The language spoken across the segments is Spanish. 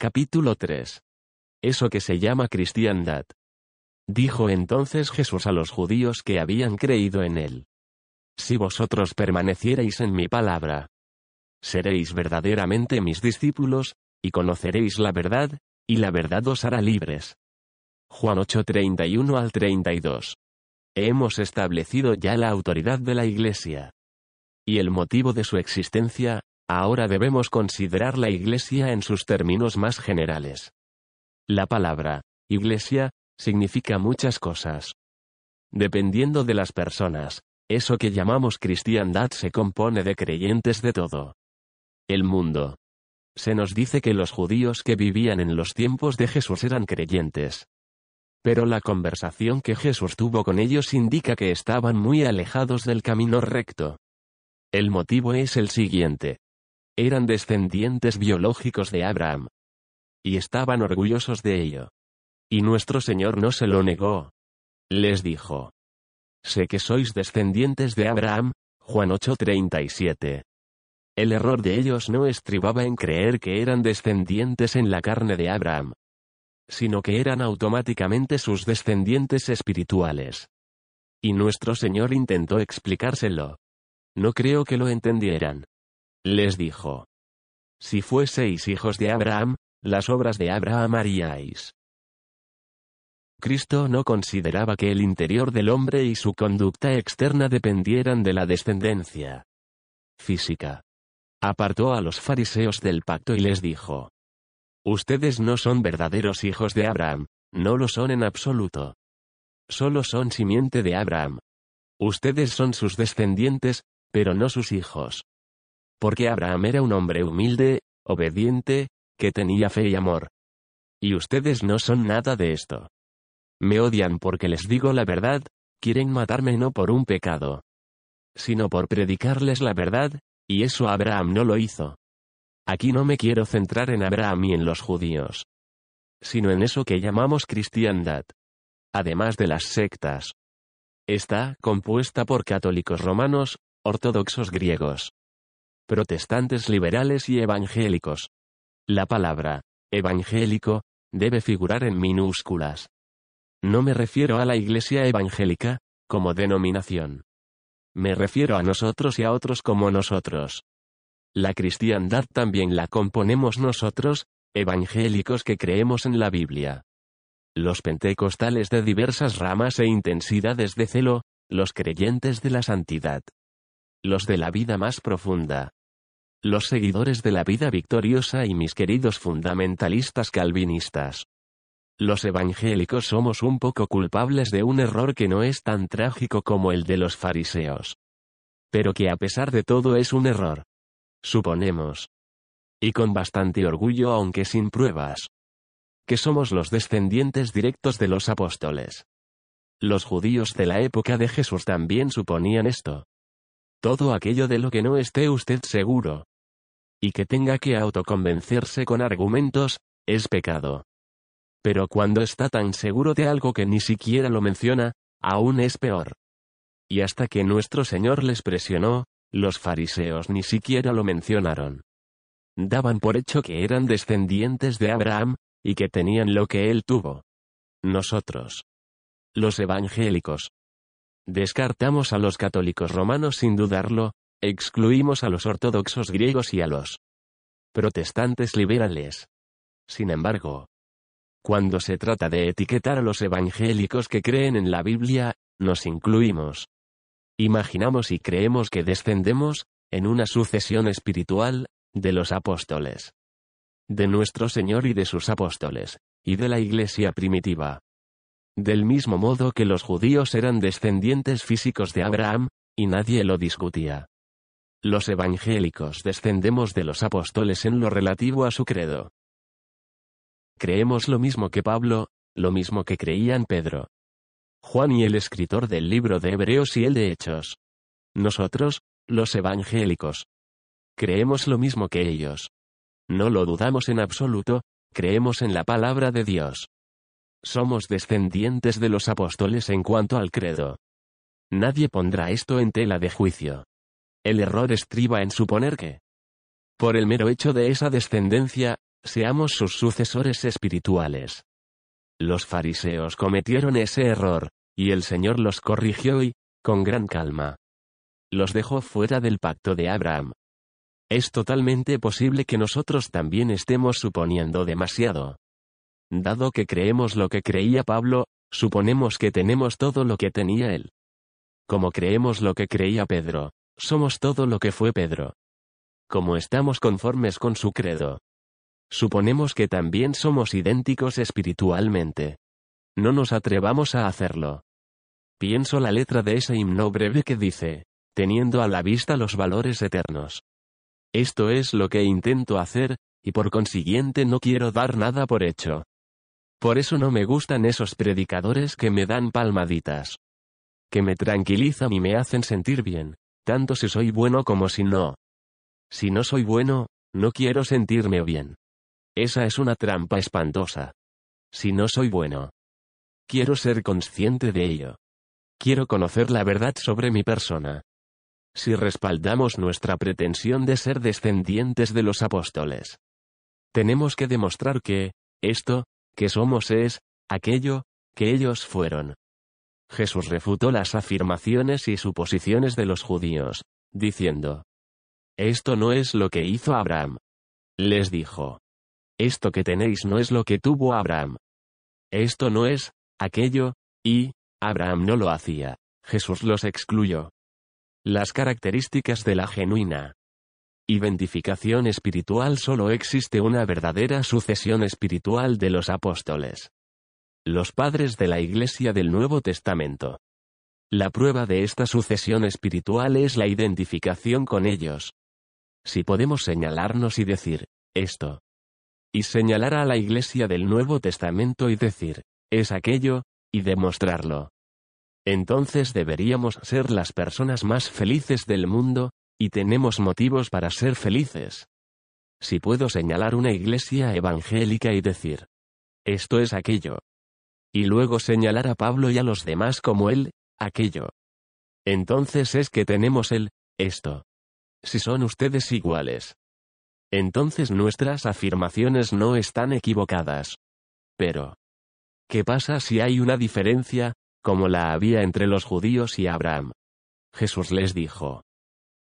Capítulo 3. Eso que se llama cristiandad. Dijo entonces Jesús a los judíos que habían creído en él. Si vosotros permaneciereis en mi palabra, seréis verdaderamente mis discípulos, y conoceréis la verdad, y la verdad os hará libres. Juan 8:31 al 32. Hemos establecido ya la autoridad de la Iglesia. Y el motivo de su existencia, ahora debemos considerar la Iglesia en sus términos más generales. La palabra, Iglesia, significa muchas cosas. Dependiendo de las personas, eso que llamamos cristiandad se compone de creyentes de todo. El mundo. Se nos dice que los judíos que vivían en los tiempos de Jesús eran creyentes. Pero la conversación que Jesús tuvo con ellos indica que estaban muy alejados del camino recto. El motivo es el siguiente. Eran descendientes biológicos de Abraham. Y estaban orgullosos de ello. Y nuestro Señor no se lo negó. Les dijo. Sé que sois descendientes de Abraham, Juan 8:37. El error de ellos no estribaba en creer que eran descendientes en la carne de Abraham, sino que eran automáticamente sus descendientes espirituales. Y nuestro Señor intentó explicárselo. No creo que lo entendieran. Les dijo. Si fueseis hijos de Abraham, las obras de Abraham haríais. Cristo no consideraba que el interior del hombre y su conducta externa dependieran de la descendencia física. Apartó a los fariseos del pacto y les dijo, Ustedes no son verdaderos hijos de Abraham, no lo son en absoluto. Solo son simiente de Abraham. Ustedes son sus descendientes, pero no sus hijos. Porque Abraham era un hombre humilde, obediente, que tenía fe y amor. Y ustedes no son nada de esto. Me odian porque les digo la verdad, quieren matarme no por un pecado, sino por predicarles la verdad, y eso Abraham no lo hizo. Aquí no me quiero centrar en Abraham y en los judíos, sino en eso que llamamos cristiandad. Además de las sectas. Está compuesta por católicos romanos, ortodoxos griegos, protestantes liberales y evangélicos. La palabra, evangélico, debe figurar en minúsculas. No me refiero a la Iglesia evangélica, como denominación. Me refiero a nosotros y a otros como nosotros. La cristiandad también la componemos nosotros, evangélicos que creemos en la Biblia. Los pentecostales de diversas ramas e intensidades de celo, los creyentes de la santidad. Los de la vida más profunda. Los seguidores de la vida victoriosa y mis queridos fundamentalistas calvinistas. Los evangélicos somos un poco culpables de un error que no es tan trágico como el de los fariseos. Pero que a pesar de todo es un error suponemos. Y con bastante orgullo aunque sin pruebas. Que somos los descendientes directos de los apóstoles. Los judíos de la época de Jesús también suponían esto. Todo aquello de lo que no esté usted seguro. Y que tenga que autoconvencerse con argumentos, es pecado. Pero cuando está tan seguro de algo que ni siquiera lo menciona, aún es peor. Y hasta que nuestro Señor les presionó, los fariseos ni siquiera lo mencionaron. Daban por hecho que eran descendientes de Abraham, y que tenían lo que él tuvo. Nosotros. Los evangélicos. Descartamos a los católicos romanos sin dudarlo, excluimos a los ortodoxos griegos y a los protestantes liberales. Sin embargo, cuando se trata de etiquetar a los evangélicos que creen en la Biblia, nos incluimos. Imaginamos y creemos que descendemos, en una sucesión espiritual, de los apóstoles. De nuestro Señor y de sus apóstoles, y de la Iglesia primitiva. Del mismo modo que los judíos eran descendientes físicos de Abraham, y nadie lo discutía. Los evangélicos descendemos de los apóstoles en lo relativo a su credo. Creemos lo mismo que Pablo, lo mismo que creían Pedro, Juan y el escritor del libro de Hebreos y el de Hechos. Nosotros, los evangélicos, creemos lo mismo que ellos. No lo dudamos en absoluto, creemos en la palabra de Dios. Somos descendientes de los apóstoles en cuanto al credo. Nadie pondrá esto en tela de juicio. El error estriba en suponer que, por el mero hecho de esa descendencia, seamos sus sucesores espirituales. Los fariseos cometieron ese error, y el Señor los corrigió y, con gran calma, los dejó fuera del pacto de Abraham. Es totalmente posible que nosotros también estemos suponiendo demasiado. Dado que creemos lo que creía Pablo, suponemos que tenemos todo lo que tenía él. Como creemos lo que creía Pedro, somos todo lo que fue Pedro. Como estamos conformes con su credo. Suponemos que también somos idénticos espiritualmente. No nos atrevamos a hacerlo. Pienso la letra de ese himno breve que dice, teniendo a la vista los valores eternos. Esto es lo que intento hacer, y por consiguiente no quiero dar nada por hecho. Por eso no me gustan esos predicadores que me dan palmaditas. Que me tranquilizan y me hacen sentir bien, tanto si soy bueno como si no. Si no soy bueno, no quiero sentirme bien. Esa es una trampa espantosa. Si no soy bueno. Quiero ser consciente de ello. Quiero conocer la verdad sobre mi persona. Si respaldamos nuestra pretensión de ser descendientes de los apóstoles. Tenemos que demostrar que, esto, que somos es, aquello, que ellos fueron. Jesús refutó las afirmaciones y suposiciones de los judíos, diciendo, Esto no es lo que hizo Abraham. Les dijo, Esto que tenéis no es lo que tuvo Abraham. Esto no es, aquello, y, Abraham no lo hacía, Jesús los excluyó. Las características de la genuina identificación espiritual solo existe una verdadera sucesión espiritual de los apóstoles los padres de la Iglesia del Nuevo Testamento. La prueba de esta sucesión espiritual es la identificación con ellos. Si podemos señalarnos y decir, esto, y señalar a la Iglesia del Nuevo Testamento y decir, es aquello, y demostrarlo. Entonces deberíamos ser las personas más felices del mundo, y tenemos motivos para ser felices. Si puedo señalar una iglesia evangélica y decir, esto es aquello, y luego señalar a Pablo y a los demás como él, aquello. Entonces es que tenemos el, esto. Si son ustedes iguales. Entonces nuestras afirmaciones no están equivocadas. Pero, ¿qué pasa si hay una diferencia, como la había entre los judíos y Abraham? Jesús les dijo.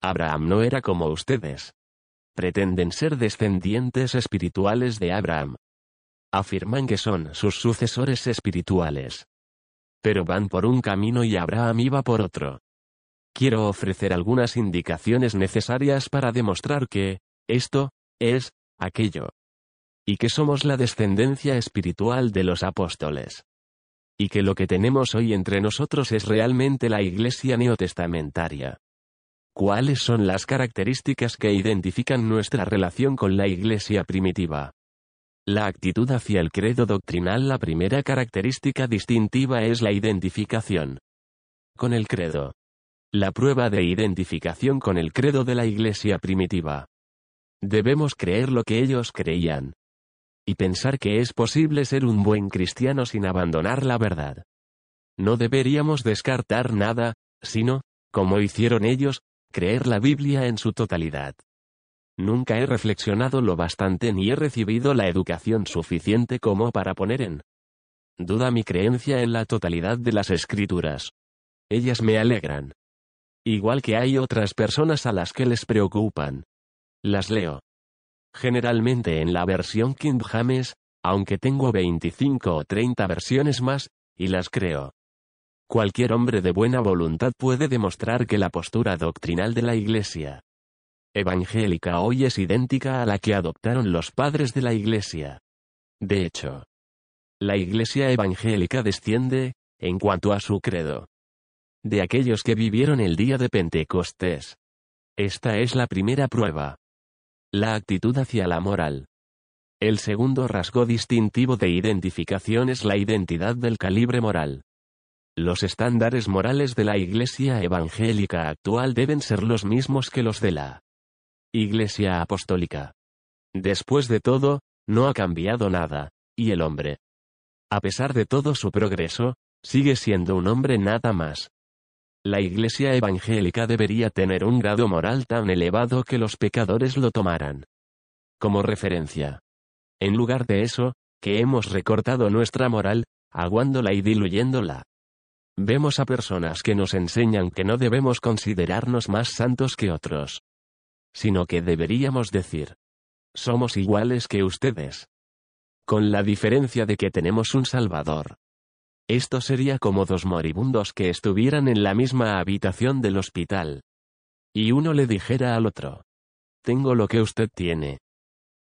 Abraham no era como ustedes. Pretenden ser descendientes espirituales de Abraham afirman que son sus sucesores espirituales. Pero van por un camino y Abraham iba por otro. Quiero ofrecer algunas indicaciones necesarias para demostrar que, esto, es, aquello. Y que somos la descendencia espiritual de los apóstoles. Y que lo que tenemos hoy entre nosotros es realmente la iglesia neotestamentaria. ¿Cuáles son las características que identifican nuestra relación con la iglesia primitiva? La actitud hacia el credo doctrinal La primera característica distintiva es la identificación con el credo. La prueba de identificación con el credo de la Iglesia primitiva. Debemos creer lo que ellos creían. Y pensar que es posible ser un buen cristiano sin abandonar la verdad. No deberíamos descartar nada, sino, como hicieron ellos, creer la Biblia en su totalidad. Nunca he reflexionado lo bastante ni he recibido la educación suficiente como para poner en duda mi creencia en la totalidad de las escrituras. Ellas me alegran. Igual que hay otras personas a las que les preocupan. Las leo. Generalmente en la versión King James, aunque tengo 25 o 30 versiones más, y las creo. Cualquier hombre de buena voluntad puede demostrar que la postura doctrinal de la Iglesia evangélica hoy es idéntica a la que adoptaron los padres de la Iglesia. De hecho, la Iglesia evangélica desciende, en cuanto a su credo, de aquellos que vivieron el día de Pentecostés. Esta es la primera prueba. La actitud hacia la moral. El segundo rasgo distintivo de identificación es la identidad del calibre moral. Los estándares morales de la Iglesia evangélica actual deben ser los mismos que los de la Iglesia Apostólica. Después de todo, no ha cambiado nada, y el hombre, a pesar de todo su progreso, sigue siendo un hombre nada más. La Iglesia evangélica debería tener un grado moral tan elevado que los pecadores lo tomaran como referencia. En lugar de eso, que hemos recortado nuestra moral, aguándola y diluyéndola. Vemos a personas que nos enseñan que no debemos considerarnos más santos que otros. Sino que deberíamos decir. Somos iguales que ustedes. Con la diferencia de que tenemos un Salvador. Esto sería como dos moribundos que estuvieran en la misma habitación del hospital. Y uno le dijera al otro. Tengo lo que usted tiene.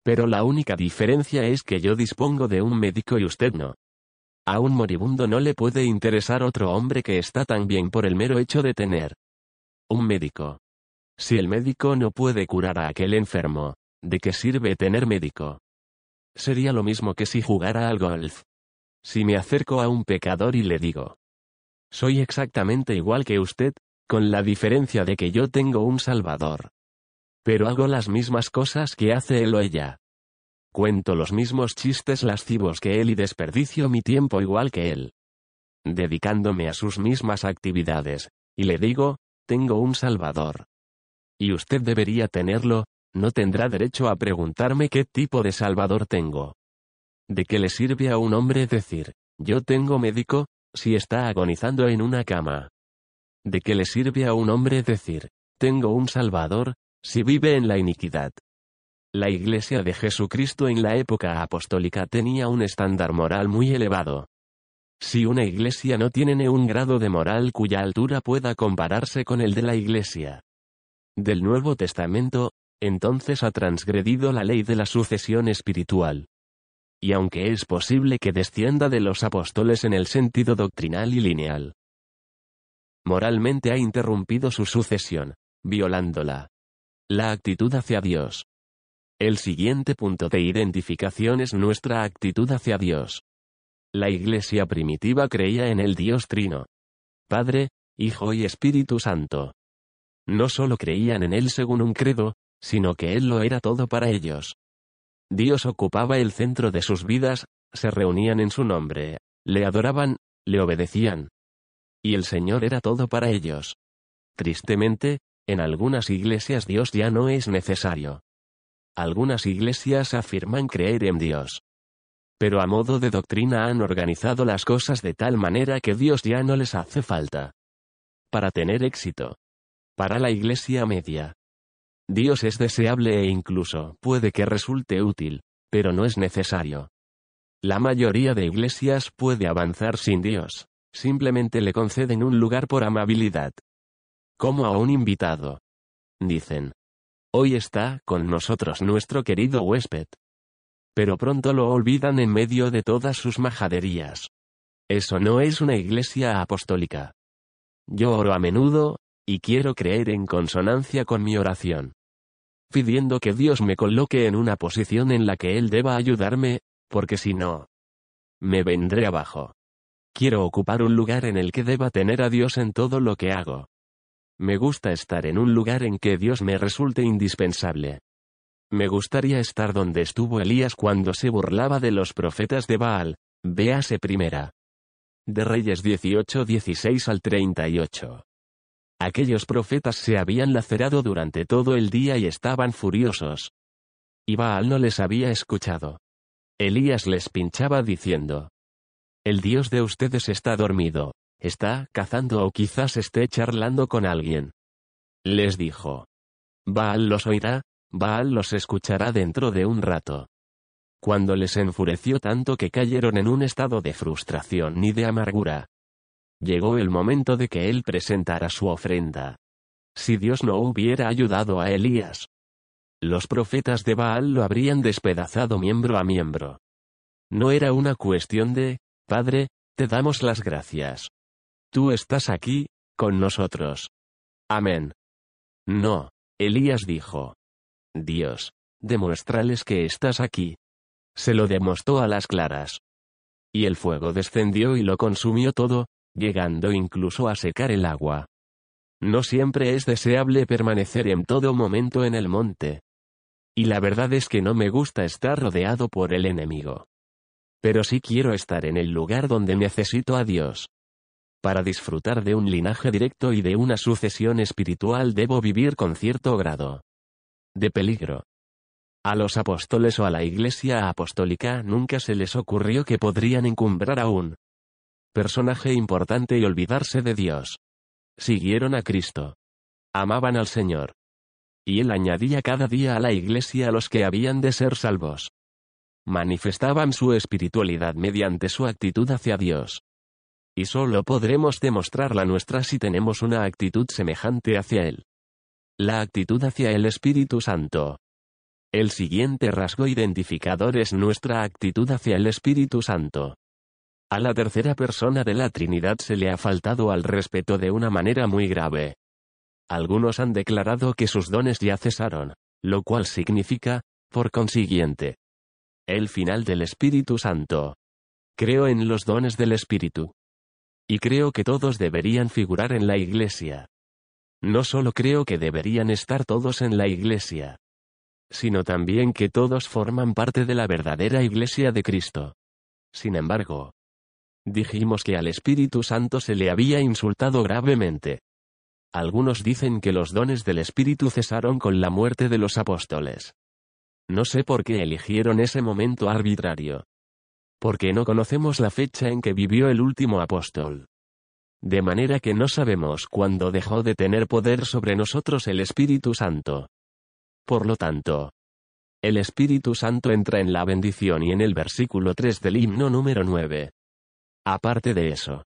Pero la única diferencia es que yo dispongo de un médico y usted no. A un moribundo no le puede interesar otro hombre que está tan bien por el mero hecho de tener un médico. Si el médico no puede curar a aquel enfermo, ¿de qué sirve tener médico? Sería lo mismo que si jugara al golf. Si me acerco a un pecador y le digo, soy exactamente igual que usted, con la diferencia de que yo tengo un Salvador. Pero hago las mismas cosas que hace él o ella. Cuento los mismos chistes lascivos que él y desperdicio mi tiempo igual que él. Dedicándome a sus mismas actividades, y le digo, tengo un Salvador. Y usted debería tenerlo, no tendrá derecho a preguntarme qué tipo de Salvador tengo. ¿De qué le sirve a un hombre decir, yo tengo médico, si está agonizando en una cama? ¿De qué le sirve a un hombre decir, tengo un Salvador, si vive en la iniquidad? La Iglesia de Jesucristo en la época apostólica tenía un estándar moral muy elevado. Si una iglesia no tiene un grado de moral cuya altura pueda compararse con el de la Iglesia del Nuevo Testamento, entonces ha transgredido la ley de la sucesión espiritual y aunque es posible que descienda de los apóstoles en el sentido doctrinal y lineal, moralmente ha interrumpido su sucesión, violándola. La actitud hacia Dios. El siguiente punto de identificación es nuestra actitud hacia Dios. La iglesia primitiva creía en el Dios Trino. Padre, Hijo y Espíritu Santo. No solo creían en Él según un credo, sino que Él lo era todo para ellos. Dios ocupaba el centro de sus vidas, se reunían en su nombre, le adoraban, le obedecían. Y el Señor era todo para ellos. Tristemente, en algunas iglesias Dios ya no es necesario. Algunas iglesias afirman creer en Dios. Pero a modo de doctrina han organizado las cosas de tal manera que Dios ya no les hace falta. Para tener éxito. Para la iglesia media, Dios es deseable e incluso puede que resulte útil, pero no es necesario. La mayoría de iglesias puede avanzar sin Dios, simplemente le conceden un lugar por amabilidad. Como a un invitado. Dicen. Hoy está con nosotros nuestro querido huésped. Pero pronto lo olvidan en medio de todas sus majaderías. Eso no es una iglesia apostólica. Yo oro a menudo, y quiero creer en consonancia con mi oración. Pidiendo que Dios me coloque en una posición en la que Él deba ayudarme, porque si no, me vendré abajo. Quiero ocupar un lugar en el que deba tener a Dios en todo lo que hago. Me gusta estar en un lugar en que Dios me resulte indispensable. Me gustaría estar donde estuvo Elías cuando se burlaba de los profetas de Baal, véase primera. De Reyes 18 16 al 38. Aquellos profetas se habían lacerado durante todo el día y estaban furiosos. Y Baal no les había escuchado. Elías les pinchaba diciendo, El Dios de ustedes está dormido, está cazando o quizás esté charlando con alguien. Les dijo, Baal los oirá, Baal los escuchará dentro de un rato. Cuando les enfureció tanto que cayeron en un estado de frustración y de amargura, llegó el momento de que él presentara su ofrenda. Si Dios no hubiera ayudado a Elías, los profetas de Baal lo habrían despedazado miembro a miembro. No era una cuestión de, Padre, te damos las gracias. Tú estás aquí, con nosotros. Amén. No, Elías dijo. Dios, demuéstrales que estás aquí. Se lo demostró a las claras. Y el fuego descendió y lo consumió todo, llegando incluso a secar el agua. No siempre es deseable permanecer en todo momento en el monte. Y la verdad es que no me gusta estar rodeado por el enemigo. Pero sí quiero estar en el lugar donde necesito a Dios. Para disfrutar de un linaje directo y de una sucesión espiritual debo vivir con cierto grado de peligro. A los apóstoles o a la Iglesia apostólica nunca se les ocurrió que podrían encumbrar a un personaje importante y olvidarse de Dios. Siguieron a Cristo. Amaban al Señor. Y Él añadía cada día a la Iglesia a los que habían de ser salvos. Manifestaban su espiritualidad mediante su actitud hacia Dios. Y solo podremos demostrar la nuestra si tenemos una actitud semejante hacia Él. La actitud hacia el Espíritu Santo. El siguiente rasgo identificador es nuestra actitud hacia el Espíritu Santo. A la tercera persona de la Trinidad se le ha faltado al respeto de una manera muy grave. Algunos han declarado que sus dones ya cesaron, lo cual significa, por consiguiente, el final del Espíritu Santo. Creo en los dones del Espíritu. Y creo que todos deberían figurar en la Iglesia. No solo creo que deberían estar todos en la Iglesia, sino también que todos forman parte de la verdadera Iglesia de Cristo. Sin embargo, dijimos que al Espíritu Santo se le había insultado gravemente. Algunos dicen que los dones del Espíritu cesaron con la muerte de los apóstoles. No sé por qué eligieron ese momento arbitrario. Porque no conocemos la fecha en que vivió el último apóstol. De manera que no sabemos cuándo dejó de tener poder sobre nosotros el Espíritu Santo. Por lo tanto, el Espíritu Santo entra en la bendición y en el versículo 3 del himno número 9. Aparte de eso,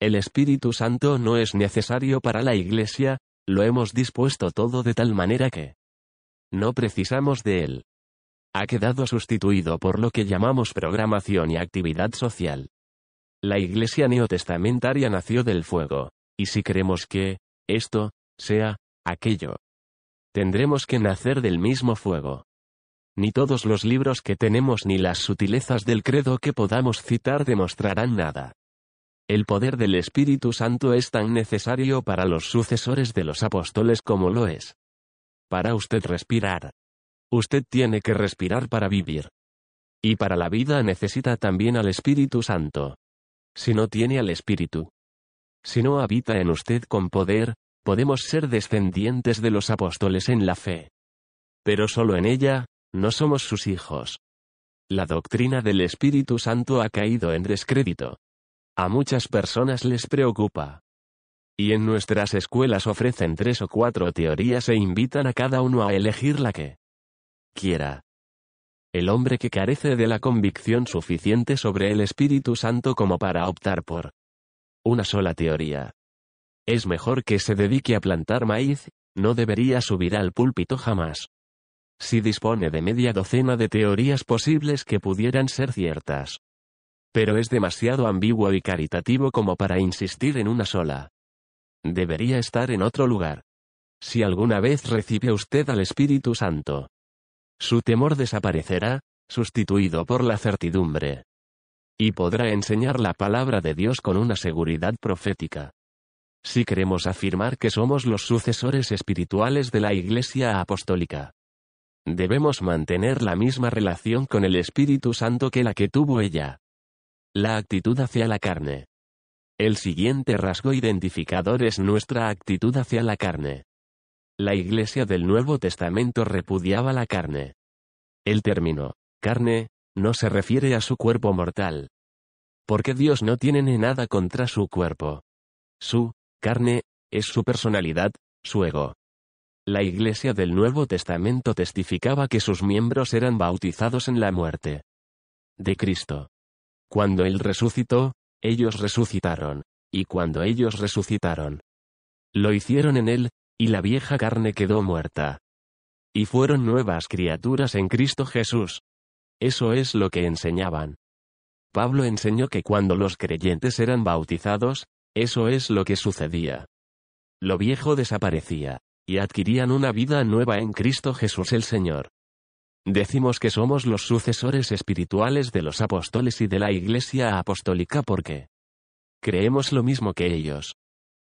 el Espíritu Santo no es necesario para la Iglesia, lo hemos dispuesto todo de tal manera que no precisamos de él. Ha quedado sustituido por lo que llamamos programación y actividad social. La Iglesia neotestamentaria nació del fuego, y si queremos que, esto, sea, aquello, tendremos que nacer del mismo fuego. Ni todos los libros que tenemos ni las sutilezas del credo que podamos citar demostrarán nada. El poder del Espíritu Santo es tan necesario para los sucesores de los apóstoles como lo es para usted respirar. Usted tiene que respirar para vivir. Y para la vida necesita también al Espíritu Santo. Si no tiene al Espíritu, si no habita en usted con poder, podemos ser descendientes de los apóstoles en la fe. Pero solo en ella, no somos sus hijos. La doctrina del Espíritu Santo ha caído en descrédito. A muchas personas les preocupa. Y en nuestras escuelas ofrecen tres o cuatro teorías e invitan a cada uno a elegir la que quiera. El hombre que carece de la convicción suficiente sobre el Espíritu Santo como para optar por una sola teoría. Es mejor que se dedique a plantar maíz, no debería subir al púlpito jamás. Si dispone de media docena de teorías posibles que pudieran ser ciertas. Pero es demasiado ambiguo y caritativo como para insistir en una sola debería estar en otro lugar. Si alguna vez recibe usted al Espíritu Santo, su temor desaparecerá, sustituido por la certidumbre. Y podrá enseñar la palabra de Dios con una seguridad profética. Si queremos afirmar que somos los sucesores espirituales de la Iglesia Apostólica, debemos mantener la misma relación con el Espíritu Santo que la que tuvo ella. La actitud hacia la carne. El siguiente rasgo identificador es nuestra actitud hacia la carne. La Iglesia del Nuevo Testamento repudiaba la carne. El término, carne, no se refiere a su cuerpo mortal. Porque Dios no tiene nada contra su cuerpo. Su, carne, es su personalidad, su ego. La Iglesia del Nuevo Testamento testificaba que sus miembros eran bautizados en la muerte de Cristo. Cuando Él resucitó, ellos resucitaron, y cuando ellos resucitaron, lo hicieron en él, y la vieja carne quedó muerta. Y fueron nuevas criaturas en Cristo Jesús. Eso es lo que enseñaban. Pablo enseñó que cuando los creyentes eran bautizados, eso es lo que sucedía. Lo viejo desaparecía, y adquirían una vida nueva en Cristo Jesús el Señor. Decimos que somos los sucesores espirituales de los apóstoles y de la Iglesia apostólica porque creemos lo mismo que ellos.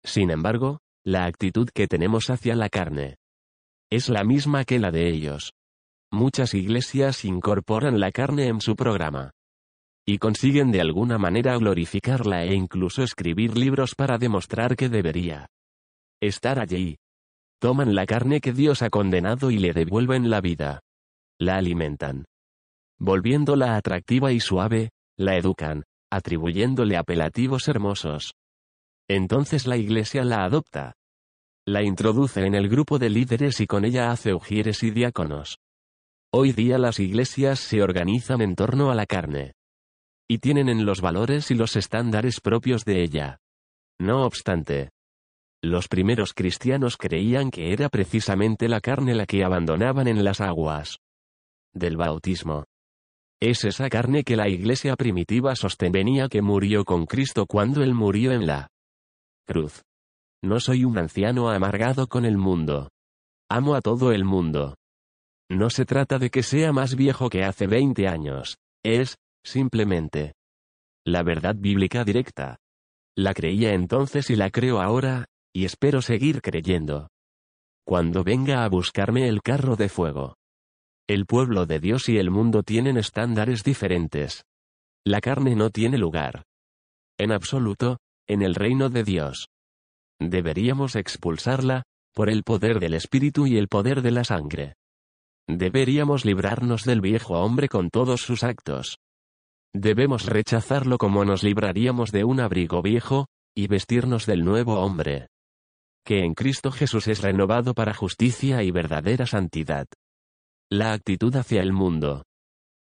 Sin embargo, la actitud que tenemos hacia la carne es la misma que la de ellos. Muchas iglesias incorporan la carne en su programa y consiguen de alguna manera glorificarla e incluso escribir libros para demostrar que debería estar allí. Toman la carne que Dios ha condenado y le devuelven la vida. la alimentan. Volviéndola atractiva y suave, la educan, atribuyéndole apelativos hermosos. Entonces la iglesia la adopta. La introduce en el grupo de líderes y con ella hace ujieres y diáconos. Hoy día las iglesias se organizan en torno a la carne. Y tienen en los valores y los estándares propios de ella. No obstante, los primeros cristianos creían que era precisamente la carne la que abandonaban en las aguas del bautismo. Es esa carne que la iglesia primitiva sostenía que murió con Cristo cuando él murió en la cruz. No soy un anciano amargado con el mundo. Amo a todo el mundo. No se trata de que sea más viejo que hace 20 años. Es, simplemente, la verdad bíblica directa. La creía entonces y la creo ahora, y espero seguir creyendo. Cuando venga a buscarme el carro de fuego. El pueblo de Dios y el mundo tienen estándares diferentes. La carne no tiene lugar. En absoluto, en el reino de Dios. Deberíamos expulsarla, por el poder del Espíritu y el poder de la sangre. Deberíamos librarnos del viejo hombre con todos sus actos. Debemos rechazarlo como nos libraríamos de un abrigo viejo, y vestirnos del nuevo hombre. Que en Cristo Jesús es renovado para justicia y verdadera santidad. La actitud hacia el mundo.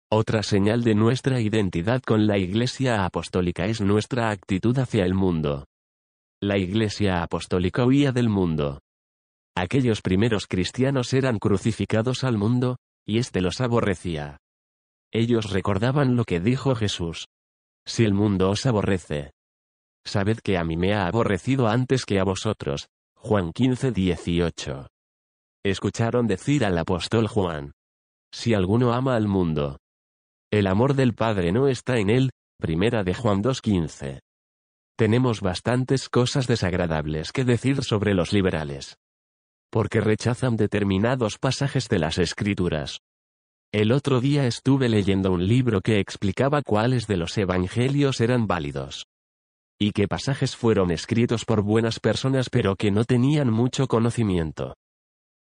Otra señal de nuestra identidad con la Iglesia Apostólica es nuestra actitud hacia el mundo. La Iglesia Apostólica huía del mundo. Aquellos primeros cristianos eran crucificados al mundo, y éste los aborrecía. Ellos recordaban lo que dijo Jesús. Si el mundo os aborrece. Sabed que a mí me ha aborrecido antes que a vosotros. Juan 15, 18. Escucharon decir al apóstol Juan. Si alguno ama al mundo. El amor del Padre no está en él, primera de Juan 2.15. Tenemos bastantes cosas desagradables que decir sobre los liberales. Porque rechazan determinados pasajes de las escrituras. El otro día estuve leyendo un libro que explicaba cuáles de los evangelios eran válidos. Y qué pasajes fueron escritos por buenas personas pero que no tenían mucho conocimiento.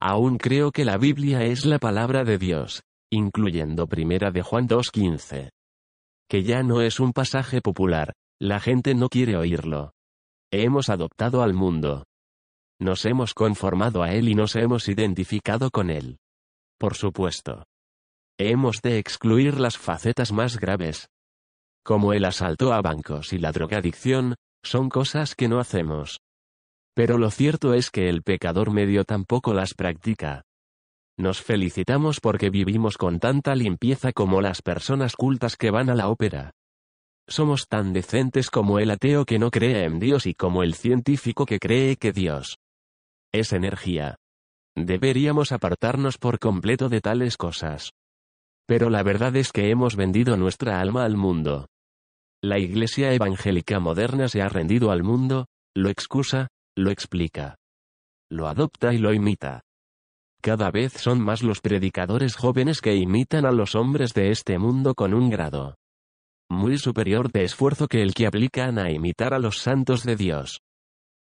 Aún creo que la Biblia es la palabra de Dios, incluyendo Primera de Juan 2.15. Que ya no es un pasaje popular, la gente no quiere oírlo. Hemos adoptado al mundo. Nos hemos conformado a él y nos hemos identificado con él. Por supuesto. Hemos de excluir las facetas más graves. Como el asalto a bancos y la drogadicción, son cosas que no hacemos. Pero lo cierto es que el pecador medio tampoco las practica. Nos felicitamos porque vivimos con tanta limpieza como las personas cultas que van a la ópera. Somos tan decentes como el ateo que no cree en Dios y como el científico que cree que Dios es energía. Deberíamos apartarnos por completo de tales cosas. Pero la verdad es que hemos vendido nuestra alma al mundo. La Iglesia evangélica moderna se ha rendido al mundo, lo excusa, lo explica. Lo adopta y lo imita. Cada vez son más los predicadores jóvenes que imitan a los hombres de este mundo con un grado muy superior de esfuerzo que el que aplican a imitar a los santos de Dios.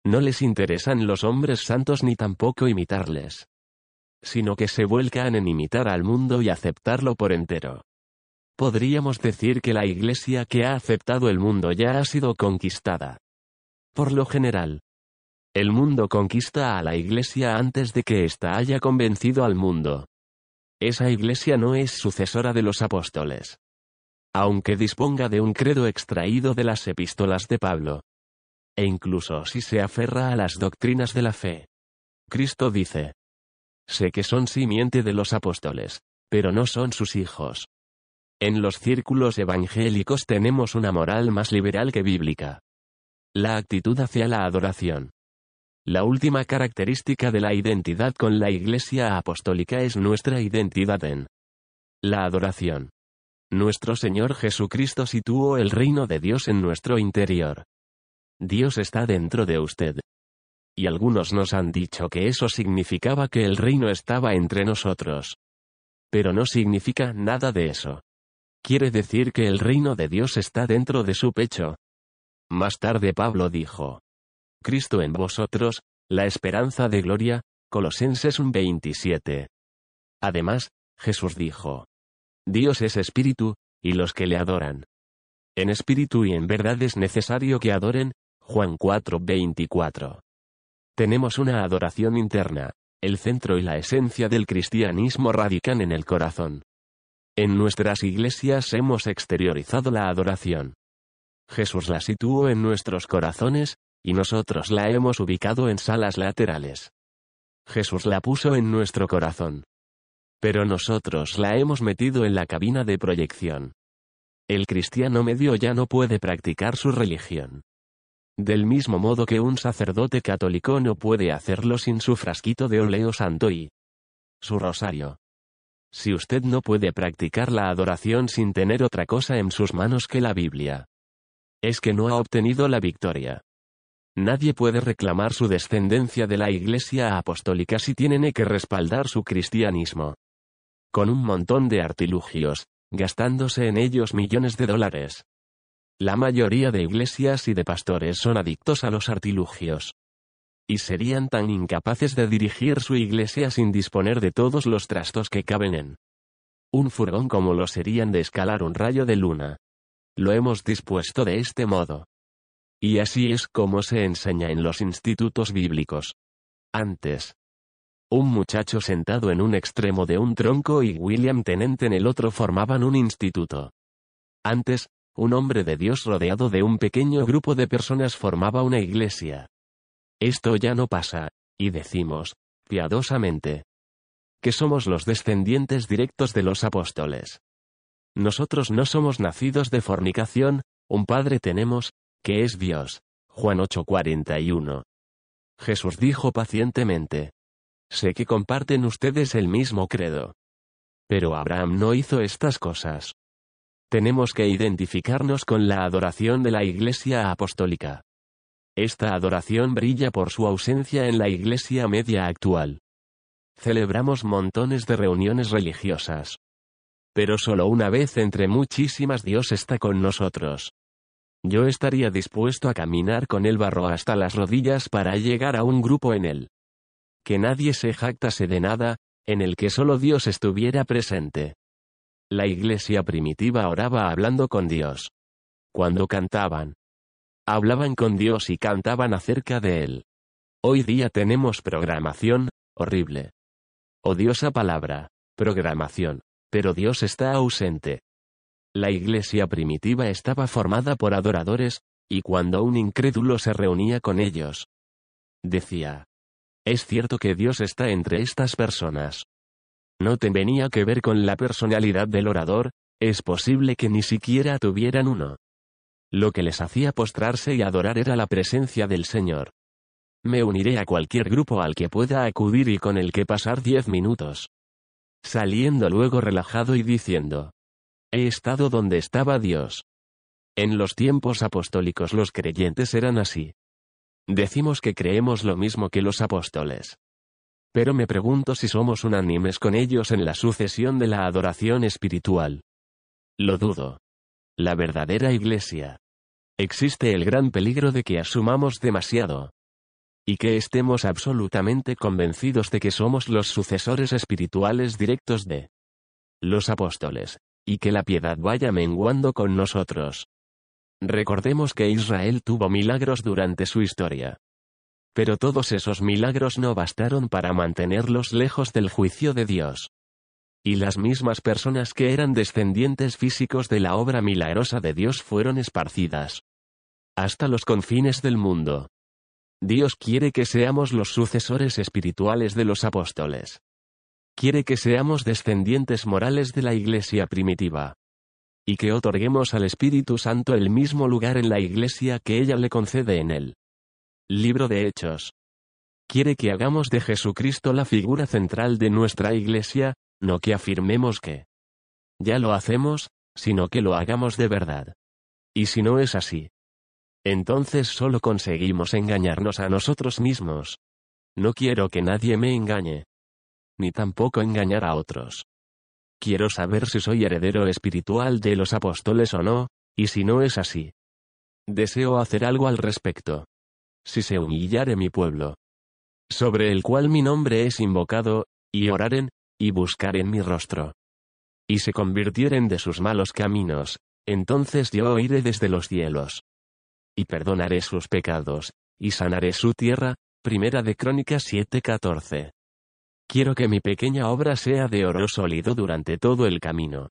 No les interesan los hombres santos ni tampoco imitarles. Sino que se vuelcan en imitar al mundo y aceptarlo por entero. Podríamos decir que la iglesia que ha aceptado el mundo ya ha sido conquistada. Por lo general, el mundo conquista a la Iglesia antes de que ésta haya convencido al mundo. Esa Iglesia no es sucesora de los apóstoles. Aunque disponga de un credo extraído de las epístolas de Pablo. E incluso si se aferra a las doctrinas de la fe. Cristo dice. Sé que son simiente de los apóstoles, pero no son sus hijos. En los círculos evangélicos tenemos una moral más liberal que bíblica. La actitud hacia la adoración. La última característica de la identidad con la Iglesia Apostólica es nuestra identidad en la adoración. Nuestro Señor Jesucristo situó el reino de Dios en nuestro interior. Dios está dentro de usted. Y algunos nos han dicho que eso significaba que el reino estaba entre nosotros. Pero no significa nada de eso. Quiere decir que el reino de Dios está dentro de su pecho. Más tarde Pablo dijo, Cristo en vosotros, la esperanza de gloria, Colosenses 1.27. Además, Jesús dijo. Dios es espíritu, y los que le adoran. En espíritu y en verdad es necesario que adoren, Juan 4:24. Tenemos una adoración interna, el centro y la esencia del cristianismo radican en el corazón. En nuestras iglesias hemos exteriorizado la adoración. Jesús la situó en nuestros corazones, y nosotros la hemos ubicado en salas laterales. Jesús la puso en nuestro corazón. Pero nosotros la hemos metido en la cabina de proyección. El cristiano medio ya no puede practicar su religión. Del mismo modo que un sacerdote católico no puede hacerlo sin su frasquito de óleo santo y su rosario. Si usted no puede practicar la adoración sin tener otra cosa en sus manos que la Biblia, es que no ha obtenido la victoria. Nadie puede reclamar su descendencia de la Iglesia apostólica si tiene que respaldar su cristianismo. Con un montón de artilugios, gastándose en ellos millones de dólares. La mayoría de iglesias y de pastores son adictos a los artilugios. Y serían tan incapaces de dirigir su iglesia sin disponer de todos los trastos que caben en un furgón como lo serían de escalar un rayo de luna. Lo hemos dispuesto de este modo. Y así es como se enseña en los institutos bíblicos. Antes. Un muchacho sentado en un extremo de un tronco y William Tennant en el otro formaban un instituto. Antes, un hombre de Dios rodeado de un pequeño grupo de personas formaba una iglesia. Esto ya no pasa, y decimos, piadosamente, que somos los descendientes directos de los apóstoles. Nosotros no somos nacidos de fornicación, un Padre tenemos, que es Dios. Juan 8:41. Jesús dijo pacientemente. Sé que comparten ustedes el mismo credo. Pero Abraham no hizo estas cosas. Tenemos que identificarnos con la adoración de la Iglesia Apostólica. Esta adoración brilla por su ausencia en la Iglesia media actual. Celebramos montones de reuniones religiosas. Pero solo una vez entre muchísimas Dios está con nosotros. Yo estaría dispuesto a caminar con el barro hasta las rodillas para llegar a un grupo en él. Que nadie se jactase de nada, en el que solo Dios estuviera presente. La iglesia primitiva oraba hablando con Dios. Cuando cantaban, hablaban con Dios y cantaban acerca de Él. Hoy día tenemos programación, horrible. Odiosa palabra, programación, pero Dios está ausente. La iglesia primitiva estaba formada por adoradores, y cuando un incrédulo se reunía con ellos, decía, es cierto que Dios está entre estas personas. No tenía que ver con la personalidad del orador, es posible que ni siquiera tuvieran uno. Lo que les hacía postrarse y adorar era la presencia del Señor. Me uniré a cualquier grupo al que pueda acudir y con el que pasar diez minutos. Saliendo luego relajado y diciendo, He estado donde estaba Dios. En los tiempos apostólicos los creyentes eran así. Decimos que creemos lo mismo que los apóstoles. Pero me pregunto si somos unánimes con ellos en la sucesión de la adoración espiritual. Lo dudo. La verdadera iglesia. Existe el gran peligro de que asumamos demasiado. Y que estemos absolutamente convencidos de que somos los sucesores espirituales directos de los apóstoles, y que la piedad vaya menguando con nosotros. Recordemos que Israel tuvo milagros durante su historia. Pero todos esos milagros no bastaron para mantenerlos lejos del juicio de Dios. Y las mismas personas que eran descendientes físicos de la obra milagrosa de Dios fueron esparcidas. Hasta los confines del mundo. Dios quiere que seamos los sucesores espirituales de los apóstoles quiere que seamos descendientes morales de la Iglesia primitiva. Y que otorguemos al Espíritu Santo el mismo lugar en la Iglesia que ella le concede en él. Libro de Hechos. Quiere que hagamos de Jesucristo la figura central de nuestra Iglesia, no que afirmemos que ya lo hacemos, sino que lo hagamos de verdad. Y si no es así, entonces solo conseguimos engañarnos a nosotros mismos. No quiero que nadie me engañe ni tampoco engañar a otros. Quiero saber si soy heredero espiritual de los apóstoles o no, y si no es así. Deseo hacer algo al respecto. Si se humillare mi pueblo, sobre el cual mi nombre es invocado, y oraren, y buscaren mi rostro. Y se convirtieren de sus malos caminos, entonces yo oiré desde los cielos. Y perdonaré sus pecados, y sanaré su tierra. Primera de Crónicas 7:14. Quiero que mi pequeña obra sea de oro sólido durante todo el camino.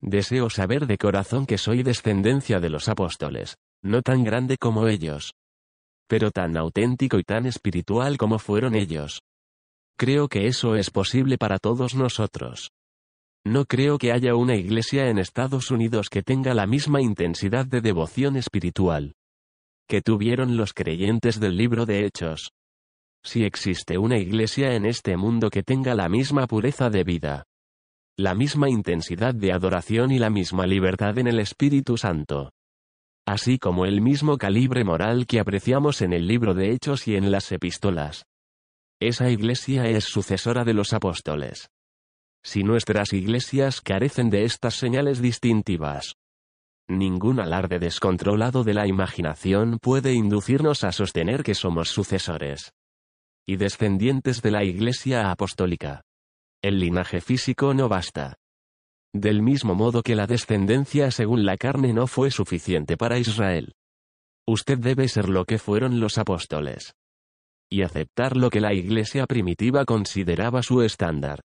Deseo saber de corazón que soy descendencia de los apóstoles, no tan grande como ellos, pero tan auténtico y tan espiritual como fueron ellos. Creo que eso es posible para todos nosotros. No creo que haya una iglesia en Estados Unidos que tenga la misma intensidad de devoción espiritual que tuvieron los creyentes del libro de Hechos. Si existe una iglesia en este mundo que tenga la misma pureza de vida, la misma intensidad de adoración y la misma libertad en el Espíritu Santo, así como el mismo calibre moral que apreciamos en el libro de Hechos y en las epístolas. Esa iglesia es sucesora de los apóstoles. Si nuestras iglesias carecen de estas señales distintivas, ningún alarde descontrolado de la imaginación puede inducirnos a sostener que somos sucesores y descendientes de la iglesia apostólica. El linaje físico no basta. Del mismo modo que la descendencia según la carne no fue suficiente para Israel. Usted debe ser lo que fueron los apóstoles. Y aceptar lo que la iglesia primitiva consideraba su estándar.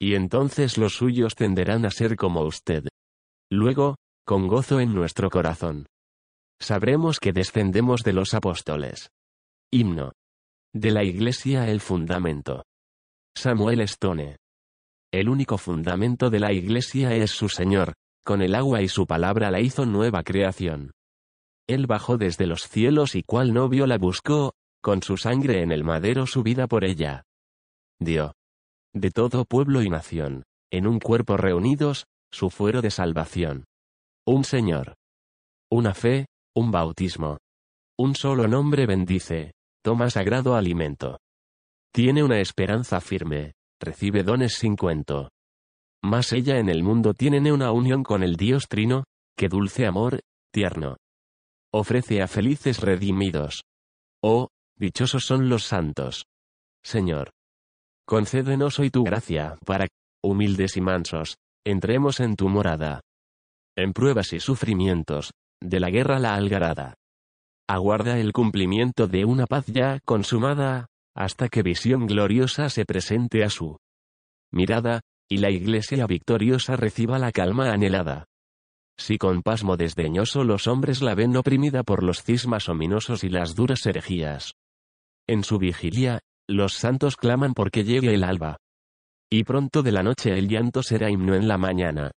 Y entonces los suyos tenderán a ser como usted. Luego, con gozo en nuestro corazón. Sabremos que descendemos de los apóstoles. Himno. De la iglesia el fundamento. Samuel Stone. El único fundamento de la Iglesia es su Señor, con el agua y su palabra la hizo nueva creación. Él bajó desde los cielos y cual novio la buscó, con su sangre en el madero su vida por ella. Dio. De todo pueblo y nación, en un cuerpo reunidos, su fuero de salvación. Un Señor. Una fe, un bautismo. Un solo nombre bendice, toma sagrado alimento. Tiene una esperanza firme, recibe dones sin cuento. Mas ella en el mundo tiene una unión con el Dios Trino, que dulce amor, tierno. Ofrece a felices redimidos. Oh, dichosos son los santos. Señor. Concédenos hoy tu gracia, para, humildes y mansos, entremos en tu morada. En pruebas y sufrimientos, de la guerra la algarada. Aguarda el cumplimiento de una paz ya consumada, hasta que visión gloriosa se presente a su mirada, y la iglesia victoriosa reciba la calma anhelada. Si con pasmo desdeñoso los hombres la ven oprimida por los cismas ominosos y las duras herejías. En su vigilia, los santos claman porque llegue el alba. Y pronto de la noche el llanto será himno en la mañana.